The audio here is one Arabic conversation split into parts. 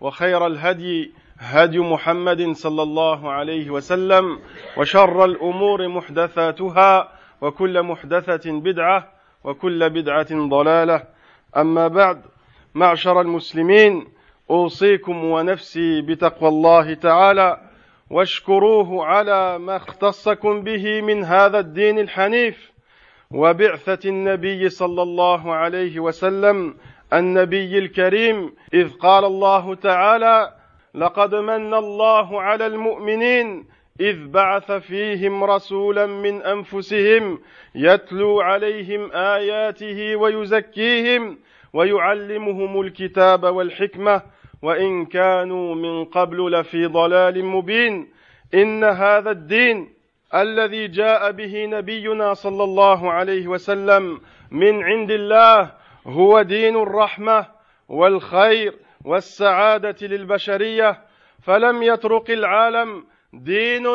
وخير الهدي هدي محمد صلى الله عليه وسلم وشر الأمور محدثاتها وكل محدثة بدعة وكل بدعة ضلالة. أما بعد معشر المسلمين أوصيكم ونفسي بتقوى الله تعالى واشكروه على ما اختصكم به من هذا الدين الحنيف وبعثة النبي صلى الله عليه وسلم النبي الكريم إذ قال الله تعالى لقد من الله على المؤمنين إذ بعث فيهم رسولا من أنفسهم يتلو عليهم آياته ويزكيهم ويعلمهم الكتاب والحكمة وإن كانوا من قبل لفي ضلال مبين. إن هذا الدين الذي جاء به نبينا صلى الله عليه وسلم من عند الله هو دين الرحمة والخير والسعادة للبشرية فلم يترك العالم دين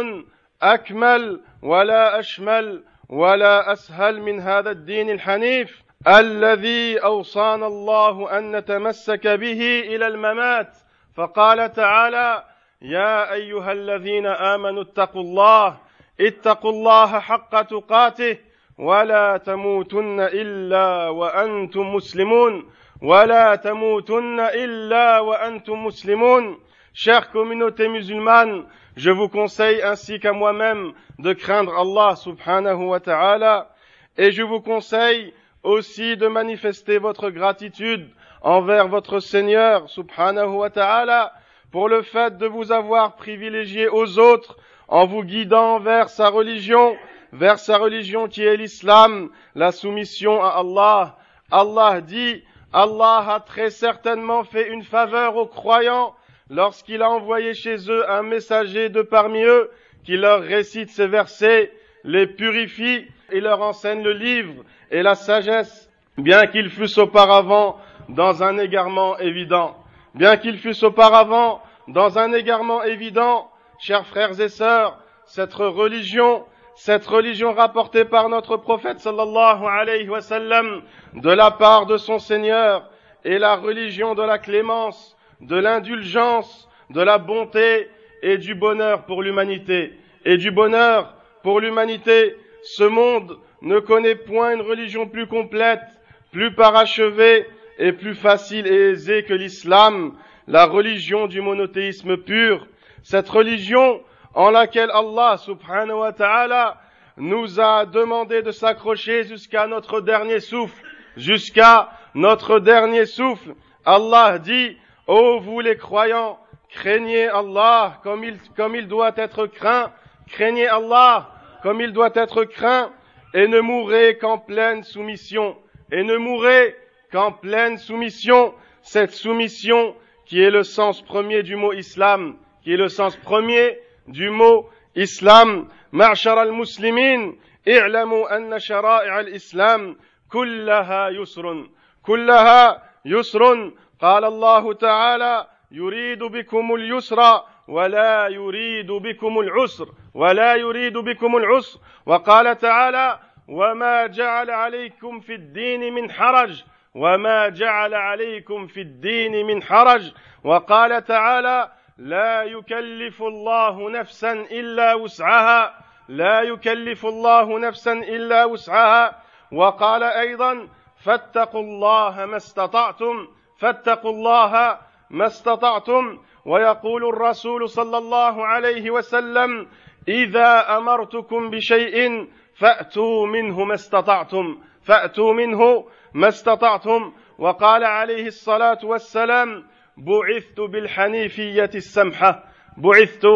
أكمل ولا أشمل ولا أسهل من هذا الدين الحنيف الذي أوصانا الله أن نتمسك به إلى الممات. فقال تعالى يا أيها الذين آمنوا اتقوا الله اتقوا الله حق تقاته ولا تموتن إلا وأنتم مسلمون ولا تموتن إلا وأنتم مسلمون Chère communauté musulmane, je vous conseille ainsi qu'à moi-même de craindre Allah subhanahu wa ta'ala et je vous conseille aussi de manifester votre gratitude envers votre Seigneur subhanahu wa ta'ala pour le fait de vous avoir privilégié aux autres en vous guidant vers sa religion, vers sa religion qui est l'islam, la soumission à Allah. Allah dit, Allah a très certainement fait une faveur aux croyants lorsqu'il a envoyé chez eux un messager de parmi eux qui leur récite ces versets, les purifie et leur enseigne le livre et la sagesse, bien qu'ils fussent auparavant dans un égarement évident. Bien qu'ils fussent auparavant dans un égarement évident, chers frères et sœurs, cette religion, cette religion rapportée par notre prophète sallallahu alayhi wa sallam de la part de son Seigneur est la religion de la clémence, de l'indulgence, de la bonté et du bonheur pour l'humanité. Et du bonheur pour l'humanité, ce monde ne connaît point une religion plus complète, plus parachevée et plus facile et aisée que l'islam, la religion du monothéisme pur. Cette religion en laquelle Allah subhanahu wa ta'ala nous a demandé de s'accrocher jusqu'à notre dernier souffle, jusqu'à notre dernier souffle. Allah dit, ô vous les croyants, craignez Allah comme il, comme il doit être craint, craignez Allah comme il doit être craint, et ne mourrez qu'en pleine soumission, et ne mourrez qu'en pleine soumission, cette soumission qui est le sens premier du mot islam, qui est le sens premier du mot islam. معشر المسلمين. اعلموا أن شرائع الإسلام كلها يسر كلها يسر. قال الله تعالى يريد بكم اليسر ولا يريد بكم العسر ولا يريد بكم العسر. وقال تعالى وما جعل عليكم في الدين من حرج وما جعل عليكم في الدين من حرج. وقال تعالى لا يكلف الله نفسا إلا وسعها. لا يكلف الله نفسا إلا وسعها. وقال أيضا فاتقوا الله ما استطعتم فاتقوا الله ما استطعتم. ويقول الرسول صلى الله عليه وسلم إذا أمرتكم بشيء فأتوا منه ما استطعتم فأتوا منه ما استطعتم. وقال عليه الصلاة والسلام بعثت بالحنيفيه السمحه بعثت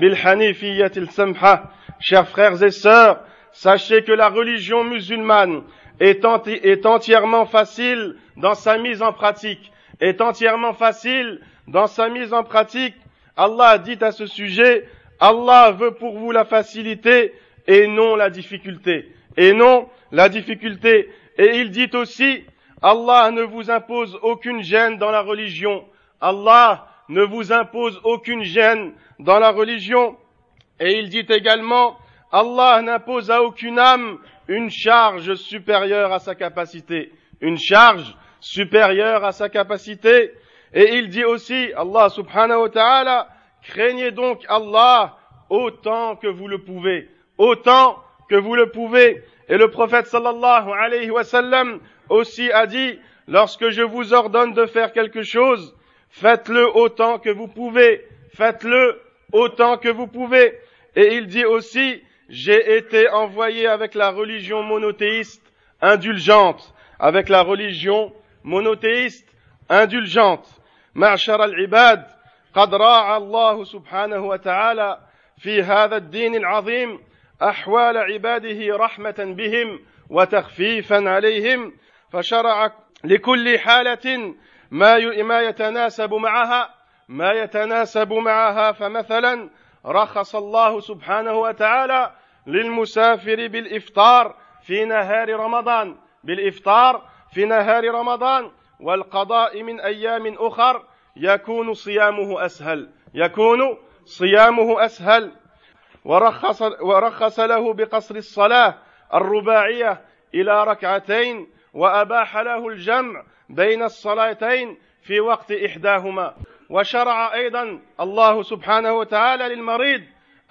بالحنيفيه السمحه chers frères et sœurs sachez que la religion musulmane est, est entièrement facile dans sa mise en pratique est entièrement facile dans sa mise en pratique, Allah dit à ce sujet, Allah veut pour vous la facilité et non la difficulté. Et non la difficulté. Et il dit aussi, Allah ne vous impose aucune gêne dans la religion. Allah ne vous impose aucune gêne dans la religion. Et il dit également, Allah n'impose à aucune âme une charge supérieure à sa capacité. Une charge supérieure à sa capacité. Et il dit aussi, Allah subhanahu wa ta'ala, craignez donc Allah autant que vous le pouvez. Autant que vous le pouvez. Et le prophète sallallahu alayhi wa sallam aussi a dit, lorsque je vous ordonne de faire quelque chose, faites-le autant que vous pouvez. Faites-le autant que vous pouvez. Et il dit aussi, j'ai été envoyé avec la religion monothéiste indulgente, avec la religion monothéiste indulgente. معشر العباد قد راعى الله سبحانه وتعالى في هذا الدين العظيم احوال عباده رحمه بهم وتخفيفا عليهم فشرع لكل حاله ما ما يتناسب معها ما يتناسب معها فمثلا رخص الله سبحانه وتعالى للمسافر بالإفطار في نهار رمضان بالإفطار في نهار رمضان والقضاء من أيام أخر يكون صيامه أسهل يكون صيامه أسهل. ورخص ورخص له بقصر الصلاة الرباعية إلى ركعتين وأباح له الجمع بين الصلاتين في وقت إحداهما. وشرع أيضا الله سبحانه وتعالى للمريض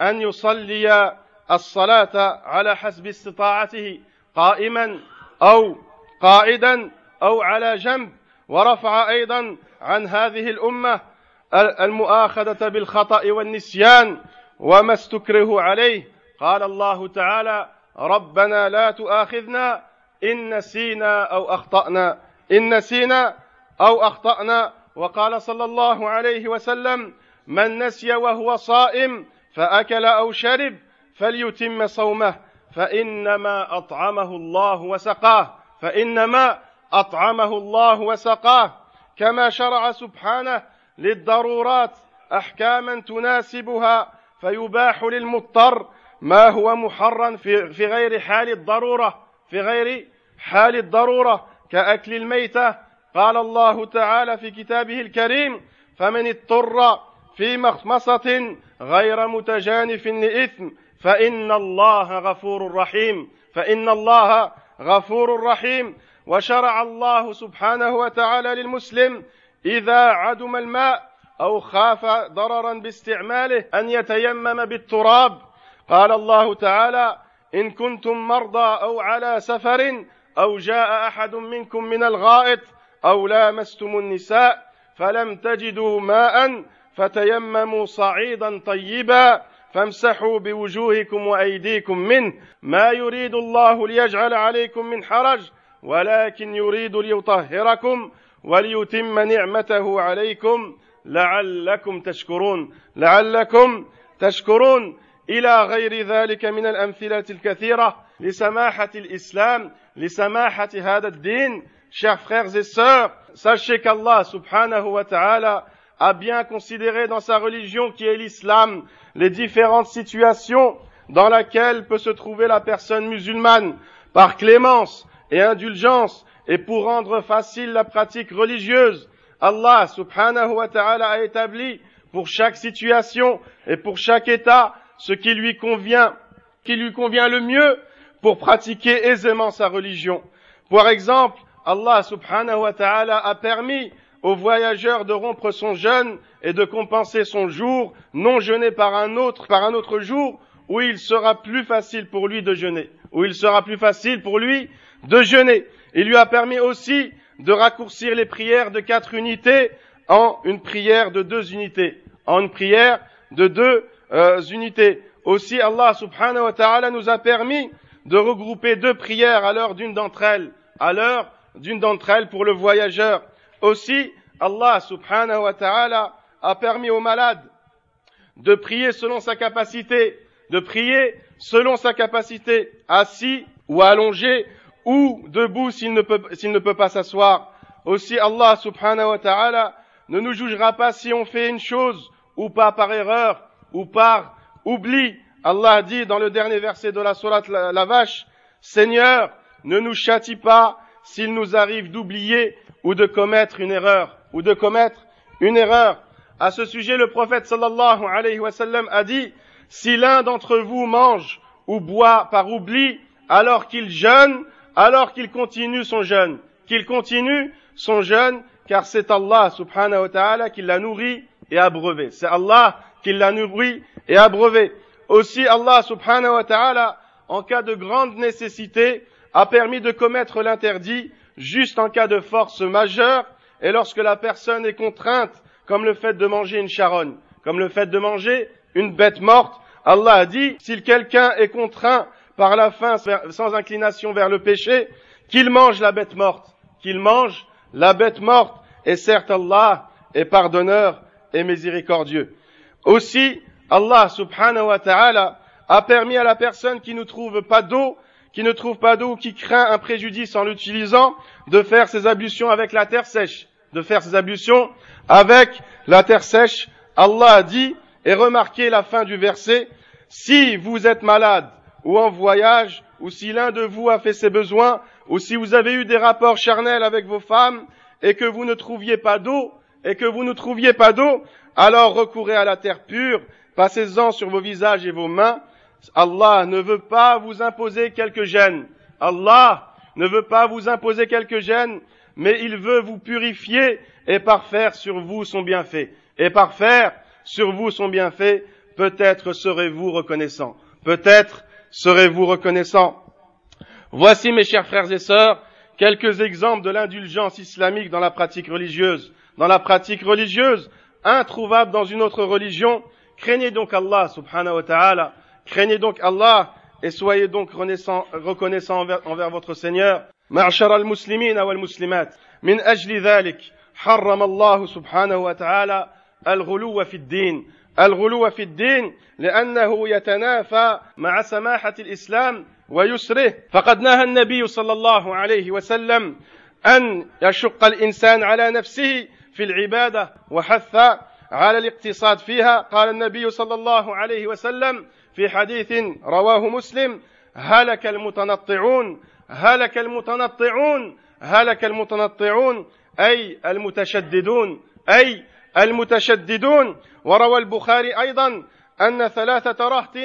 أن يصلي الصلاة على حسب استطاعته قائما أو قاعدا أو على جنب. ورفع أيضا عن هذه الأمة المؤاخذة بالخطأ والنسيان وما استكره عليه. قال الله تعالى ربنا لا تؤاخذنا إن نسينا أو أخطأنا. إن نسينا أو أخطأنا. وقال صلى الله عليه وسلم من نسي وهو صائم فأكل أو شرب فليتم صومه فإنما أطعمه الله وسقاه فإنما أطعمه الله وسقاه. كما شرع سبحانه للضرورات أحكاما تناسبها فيباح للمضطر ما هو محرا في, غير حال الضرورة في غير حال الضرورة. كأكل الميتة. قال الله تعالى في كتابه الكريم فمن اضطر في مخمصة غير متجانف لإثم فإن الله غفور رحيم. فإن الله غفور رحيم. وشرع الله سبحانه وتعالى للمسلم إذا عدم الماء أو خاف ضررا باستعماله أن يتيمم بالتراب. قال الله تعالى إن كنتم مرضى أو على سفر أو جاء أحد منكم من الغائط أو لامستم النساء فلم تجدوا ماء فتيمموا صعيدا طيبا فامسحوا بوجوهكم وأيديكم منه. ما يريد الله ليجعل عليكم من حرج ولكن يريد ليطهركم وليتم نعمته عليكم لعلكم تشكرون. لعلكم تشكرون. إلى غير ذلك من الأمثلة الكثيرة. لسماحة الإسلام لسماحه هذا الدين chers frères et sœurs sachez qu'Allah subhanahu wa ta'ala a bien considéré dans sa religion qui est l'islam les différentes situations dans lesquelles peut se trouver la personne musulmane par clémence et indulgence et pour rendre facile la pratique religieuse. Allah subhanahu wa ta'ala a établi pour chaque situation et pour chaque état ce qui lui convient, qui lui convient le mieux pour pratiquer aisément sa religion. Par exemple, Allah subhanahu wa ta'ala a permis au voyageur de rompre son jeûne et de compenser son jour non jeûné par un autre, par un autre jour où il sera plus facile pour lui de jeûner, où il sera plus facile pour lui de jeûner. Il lui a permis aussi de raccourcir les prières de quatre unités en une prière de deux unités, en une prière de deux euh, unités. Aussi, Allah subhanahu wa ta'ala nous a permis de regrouper deux prières à l'heure d'une d'entre elles, à l'heure d'une d'entre elles pour le voyageur. Aussi, Allah subhanahu wa ta'ala a permis aux malades de prier selon sa capacité, de prier selon sa capacité, assis ou allongé ou debout s'il ne peut, s'il ne peut pas s'asseoir. Aussi Allah subhanahu wa ta'ala ne nous jugera pas si on fait une chose ou pas par erreur ou par oubli. Allah dit dans le dernier verset de la sourate la, vache, Seigneur, ne nous châtie pas s'il nous arrive d'oublier ou de commettre une erreur, ou de commettre une erreur. À ce sujet, le prophète sallallahu alayhi wa a dit, si l'un d'entre vous mange ou boit par oubli, alors qu'il jeûne, alors qu'il continue son jeûne, qu'il continue son jeûne, car c'est Allah subhanahu wa ta'ala qui l'a nourri et abreuvé. C'est Allah qui l'a nourri et abreuvé. Aussi Allah subhanahu wa ta'ala, en cas de grande nécessité, a permis de commettre l'interdit juste en cas de force majeure et lorsque la personne est contrainte, comme le fait de manger une charogne, comme le fait de manger une bête morte. Allah a dit, si quelqu'un est contraint par la faim sans inclination vers le péché, qu'il mange la bête morte, qu'il mange la bête morte. Et certes, Allah est pardonneur et miséricordieux. Aussi, Allah subhanahu wa ta'ala a permis à la personne qui ne trouve pas d'eau, qui ne trouve pas d'eau qui craint un préjudice en l'utilisant, de faire ses ablutions avec la terre sèche, de faire ses ablutions avec la terre sèche. Allah a dit, et remarquez la fin du verset, si vous êtes malade ou en voyage, ou si l'un de vous a fait ses besoins, ou si vous avez eu des rapports charnels avec vos femmes, et que vous ne trouviez pas d'eau, et que vous ne trouviez pas d'eau, alors recourez à la terre pure, passez-en sur vos visages et vos mains. Allah ne veut pas vous imposer quelque gêne. Allah ne veut pas vous imposer quelque gêne, mais il veut vous purifier et parfaire sur vous son bienfait. Et parfaire sur vous son bienfait, peut-être serez-vous reconnaissant. Peut-être serez-vous reconnaissant Voici, mes chers frères et sœurs, quelques exemples de l'indulgence islamique dans la pratique religieuse. Dans la pratique religieuse, introuvable dans une autre religion, craignez donc Allah subhanahu wa ta'ala, craignez donc Allah et soyez donc reconnaissants envers, envers votre Seigneur. معشر المسلمين والمسلمات من أجل ذلك حرم الله سبحانه وتعالى الغلو في الدين الغلو في الدين لأنه يتنافى مع سماحة الإسلام ويسره فقد نهى النبي صلى الله عليه وسلم أن يشق الإنسان على نفسه في العبادة وحث على الاقتصاد فيها قال النبي صلى الله عليه وسلم في حديث رواه مسلم هلك المتنطعون هلك المتنطعون هلك المتنطعون أي المتشددون أي المتشددون. وروى البخاري أيضا أن ثلاثة رهط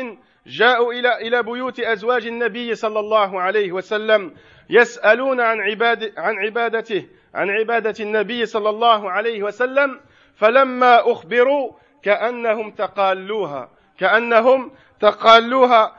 جاءوا إلى إلى بيوت أزواج النبي صلى الله عليه وسلم يسألون عن عباد عن عبادته عن عبادة النبي صلى الله عليه وسلم. فلما أخبروا كأنهم تقالوها كأنهم تقالوها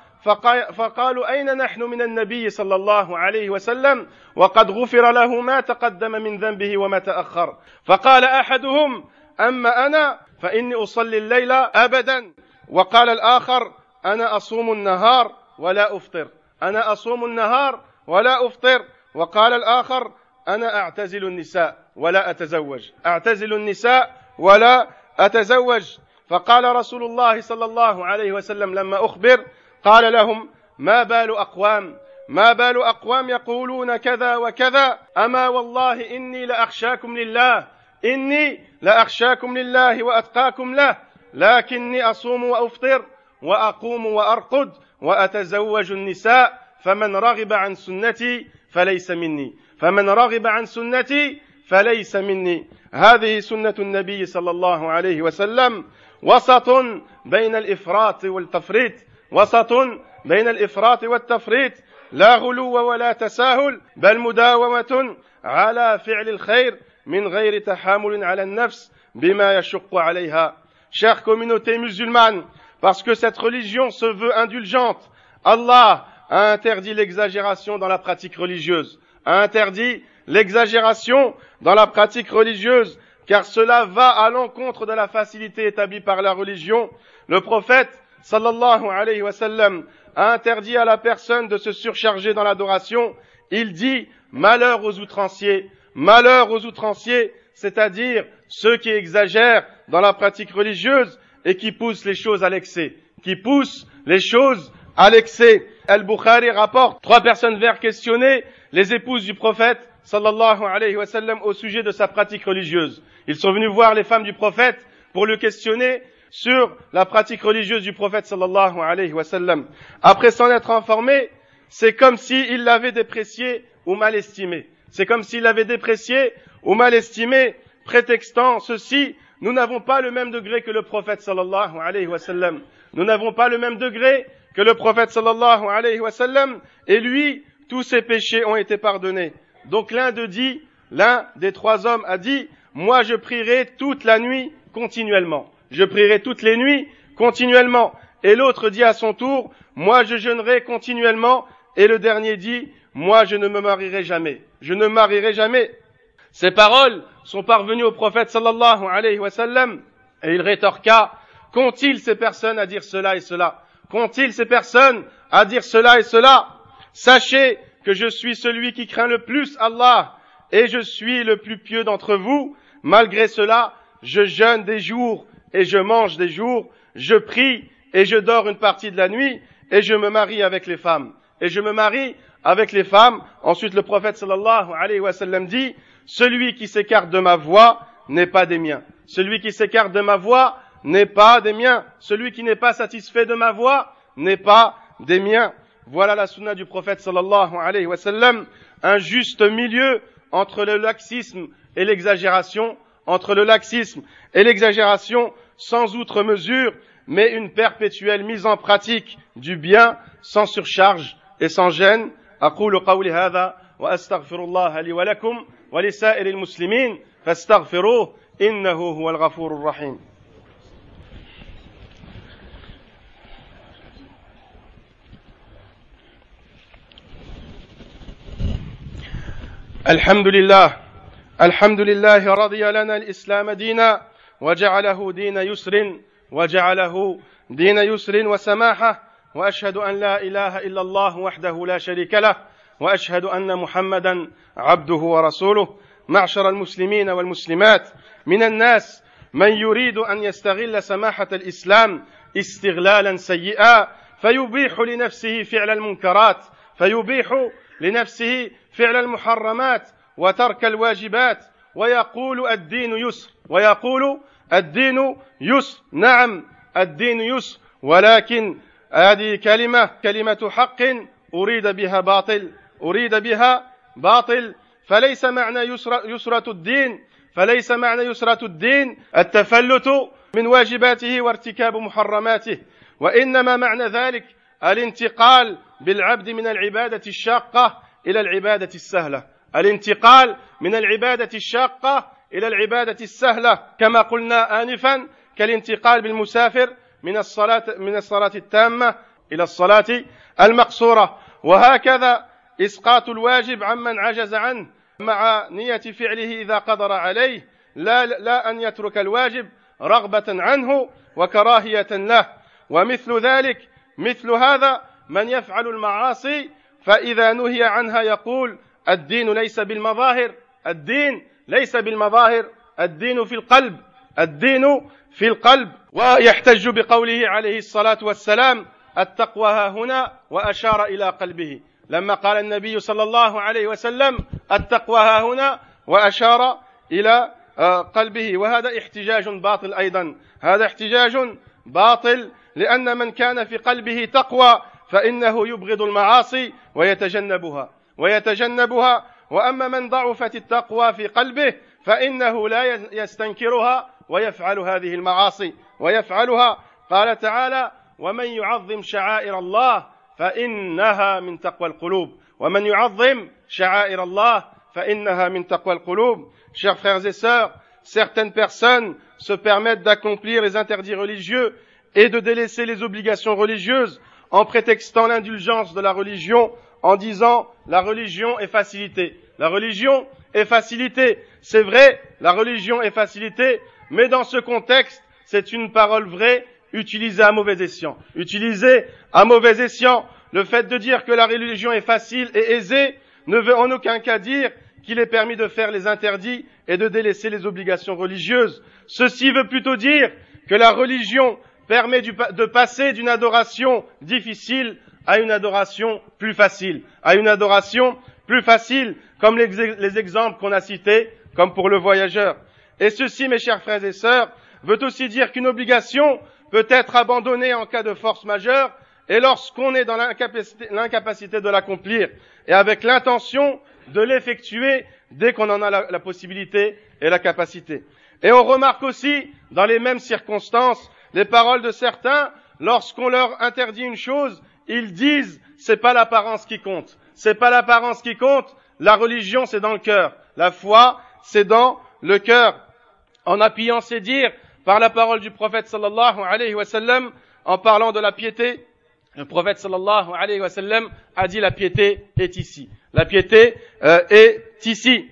فقالوا أين نحن من النبي صلى الله عليه وسلم؟ وقد غفر له ما تقدم من ذنبه وما تأخر. فقال أحدهم أما أنا فإني أصلي الليل أبدا. وقال الآخر أنا أصوم النهار ولا أفطر. أنا أصوم النهار ولا أفطر. وقال الآخر أنا أعتزل النساء ولا أتزوج. أعتزل النساء ولا أتزوج. فقال رسول الله صلى الله عليه وسلم لما أخبر قال لهم ما بال أقوام؟ ما بال أقوام يقولون كذا وكذا؟ أما والله إني لأخشاكم لله إني لأخشاكم لله وأتقاكم له لكني أصوم وأفطر وأقوم وأرقد وأتزوج النساء فمن رغب عن سنتي فليس مني فمن رغب عن سنتي فليس مني. هذه سنة النبي صلى الله عليه وسلم وسط بين الإفراط والتفريط وسط بين الإفراط والتفريط. لا غلو ولا تساهل بل مداومة على فعل الخير من غير تحامل على النفس بما يشق عليها. Chère communauté musulmane, parce que cette religion se veut indulgente, Allah a interdit l'exagération dans la pratique religieuse, a interdit l'exagération dans la pratique religieuse, car cela va à l'encontre de la facilité établie par la religion. Le prophète, sallallahu alayhi wa sallam, a interdit à la personne de se surcharger dans l'adoration. Il dit, malheur aux outranciers, malheur aux outranciers, c'est-à-dire ceux qui exagèrent dans la pratique religieuse et qui poussent les choses à l'excès, qui poussent les choses à l'excès. Al-Bukhari rapporte trois personnes vers questionner les épouses du prophète sallallahu alayhi wa sallam au sujet de sa pratique religieuse. Ils sont venus voir les femmes du prophète pour le questionner sur la pratique religieuse du prophète sallallahu alayhi wa sallam. Après s'en être informé, c'est comme s'il l'avait déprécié ou mal estimé. C'est comme s'il l'avait déprécié ou mal estimé, prétextant ceci, nous n'avons pas le même degré que le prophète sallallahu alayhi wa sallam. Nous n'avons pas le même degré que le prophète sallallahu alayhi wa sallam, et lui, tous ses péchés ont été pardonnés. Donc l'un de dit, l'un des trois hommes a dit, moi je prierai toute la nuit continuellement. Je prierai toutes les nuits continuellement. Et l'autre dit à son tour, moi je jeûnerai continuellement. Et le dernier dit, moi je ne me marierai jamais. Je ne marierai jamais. Ces paroles sont parvenues au prophète sallallahu alayhi wa sallam. Et il rétorqua, qu'ont-ils ces personnes à dire cela et cela? Qu'ont-ils ces personnes à dire cela et cela? Sachez que je suis celui qui craint le plus Allah et je suis le plus pieux d'entre vous. Malgré cela, je jeûne des jours et je mange des jours, je prie et je dors une partie de la nuit et je me marie avec les femmes. Et je me marie avec les femmes. Ensuite, le prophète sallallahu alayhi wa sallam dit, celui qui s'écarte de ma voix n'est pas des miens. Celui qui s'écarte de ma voix n'est pas des miens. Celui qui n'est pas satisfait de ma voix n'est pas des miens. Voilà la sunna du prophète sallallahu alayhi wa sallam, un juste milieu entre le laxisme et l'exagération, entre le laxisme et l'exagération sans outre mesure, mais une perpétuelle mise en pratique du bien sans surcharge et sans gêne. أقول قولي هذا وأستغفر الله لي ولكم ولسائر المسلمين فاستغفروه إنه هو الغفور الرحيم الحمد لله الحمد لله رضي لنا الإسلام دينا وجعله دين يسر وجعله دين يسر وسماحة وأشهد أن لا إله إلا الله وحده لا شريك له وأشهد أن محمدا عبده ورسوله. معشر المسلمين والمسلمات من الناس من يريد أن يستغل سماحة الإسلام استغلالا سيئا فيبيح لنفسه فعل المنكرات فيبيح لنفسه فعل المحرمات وترك الواجبات ويقول الدين يسر ويقول الدين يسر. نعم الدين يسر ولكن هذه كلمة كلمة حق أريد بها باطل أريد بها باطل. فليس معنى يسر يسرة الدين فليس معنى يسرة الدين التفلت من واجباته وارتكاب محرماته وإنما معنى ذلك الانتقال بالعبد من العبادة الشاقة إلى العبادة السهلة. الانتقال من العبادة الشاقة إلى العبادة السهلة كما قلنا آنفا كالانتقال بالمسافر من الصلاة من الصلاة التامة إلى الصلاة المقصورة. وهكذا إسقاط الواجب عمن عجز عنه مع نية فعله إذا قدر عليه لا لا أن يترك الواجب رغبة عنه وكراهية له. ومثل ذلك مثل هذا من يفعل المعاصي فإذا نهي عنها يقول الدين ليس بالمظاهر الدين ليس بالمظاهر الدين في القلب الدين في القلب. ويحتج بقوله عليه الصلاة والسلام التقوى ها هنا وأشار إلى قلبه. لما قال النبي صلى الله عليه وسلم التقوى ها هنا وأشار إلى آه، قلبه. وهذا احتجاج باطل أيضا. هذا احتجاج باطل لأن من كان في قلبه تقوى فإنه يبغض المعاصي ويتجنبها ويتجنبها وأما من ضعفت التقوى في قلبه فإنه لا يستنكرها ويفعل هذه المعاصي ويفعلها. قال تعالى ومن يعظم شعائر الله فإنها من تقوى القلوب ومن يعظم شعائر الله فإنها من تقوى القلوب. Chers frères et sœurs certaines personnes se permettent d'accomplir les interdits religieux et de délaisser les obligations religieuses. En prétextant l'indulgence de la religion, en disant la religion est facilitée. La religion est facilitée. C'est vrai, la religion est facilitée, mais dans ce contexte, c'est une parole vraie utilisée à mauvais escient. Utilisée à mauvais escient, le fait de dire que la religion est facile et aisée ne veut en aucun cas dire qu'il est permis de faire les interdits et de délaisser les obligations religieuses. Ceci veut plutôt dire que la religion permet de passer d'une adoration difficile à une adoration plus facile, à une adoration plus faciles, comme les, les exemples qu'on a cités, comme pour le voyageur. Et ceci, mes chers frères et sœurs, veut aussi dire qu'une obligation peut être abandonnée en cas de force majeure et lorsqu'on est dans l'incapacité de l'accomplir et avec l'intention de l'effectuer dès qu'on en a la, la, possibilité et la capacité. Et on remarque aussi, dans les mêmes circonstances, les paroles de certains, lorsqu'on leur interdit une chose, ils disent, c'est pas l'apparence qui compte. C'est pas l'apparence qui compte. La religion, c'est dans le cœur. La foi, c'est dans le cœur. En appuyant ses dires par la parole du prophète sallallahu alayhi wa sallam, en parlant de la piété, le prophète sallallahu alayhi wa sallam a dit la piété est ici. La piété euh, est ici.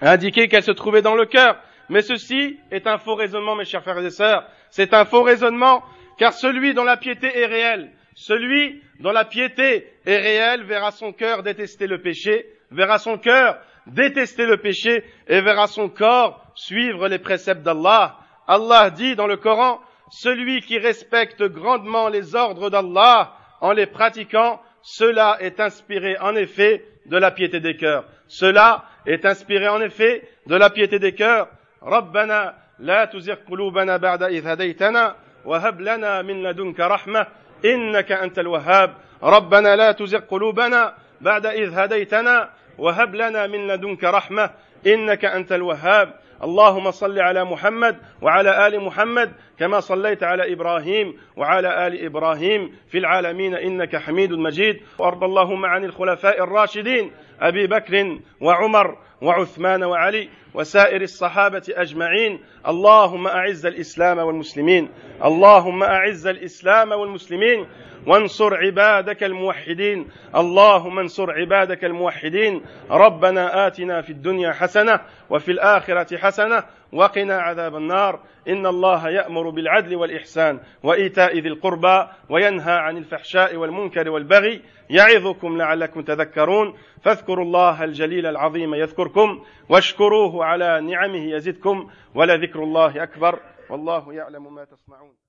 A indiqué qu'elle se trouvait dans le cœur. Mais ceci est un faux raisonnement, mes chers frères et sœurs. C'est un faux raisonnement, car celui dont la piété est réelle, celui dont la piété est réelle verra son cœur détester le péché, verra son cœur détester le péché et verra son corps suivre les préceptes d'Allah. Allah dit dans le Coran, celui qui respecte grandement les ordres d'Allah en les pratiquant, cela est inspiré en effet de la piété des cœurs. Cela est inspiré en effet de la piété des cœurs. ربنا لا تزغ قلوبنا بعد إذ هديتنا وهب لنا من لدنك رحمة إنك أنت الوهاب. ربنا لا تزغ قلوبنا بعد إذ هديتنا وهب لنا من لدنك رحمة إنك أنت الوهاب. اللهم صل على محمد وعلى آل محمد كما صليت على إبراهيم وعلى آل إبراهيم في العالمين إنك حميد مجيد. وارض اللهم عن الخلفاء الراشدين أبي بكر وعمر وعثمان وعلي وسائر الصحابة أجمعين. اللهم أعز الإسلام والمسلمين. اللهم أعز الإسلام والمسلمين. وانصر عبادك الموحدين. اللهم انصر عبادك الموحدين. ربنا آتنا في الدنيا حسنة وفي الآخرة حسنة وقنا عذاب النار. إن الله يأمر بالعدل والإحسان وإيتاء ذي القربى وينهى عن الفحشاء والمنكر والبغي. يعظكم لعلكم تذكرون. فاذكروا الله الجليل العظيم يذكركم واشكروه على نعمه يزدكم ولذكر الله أكبر. والله يعلم ما تصنعون.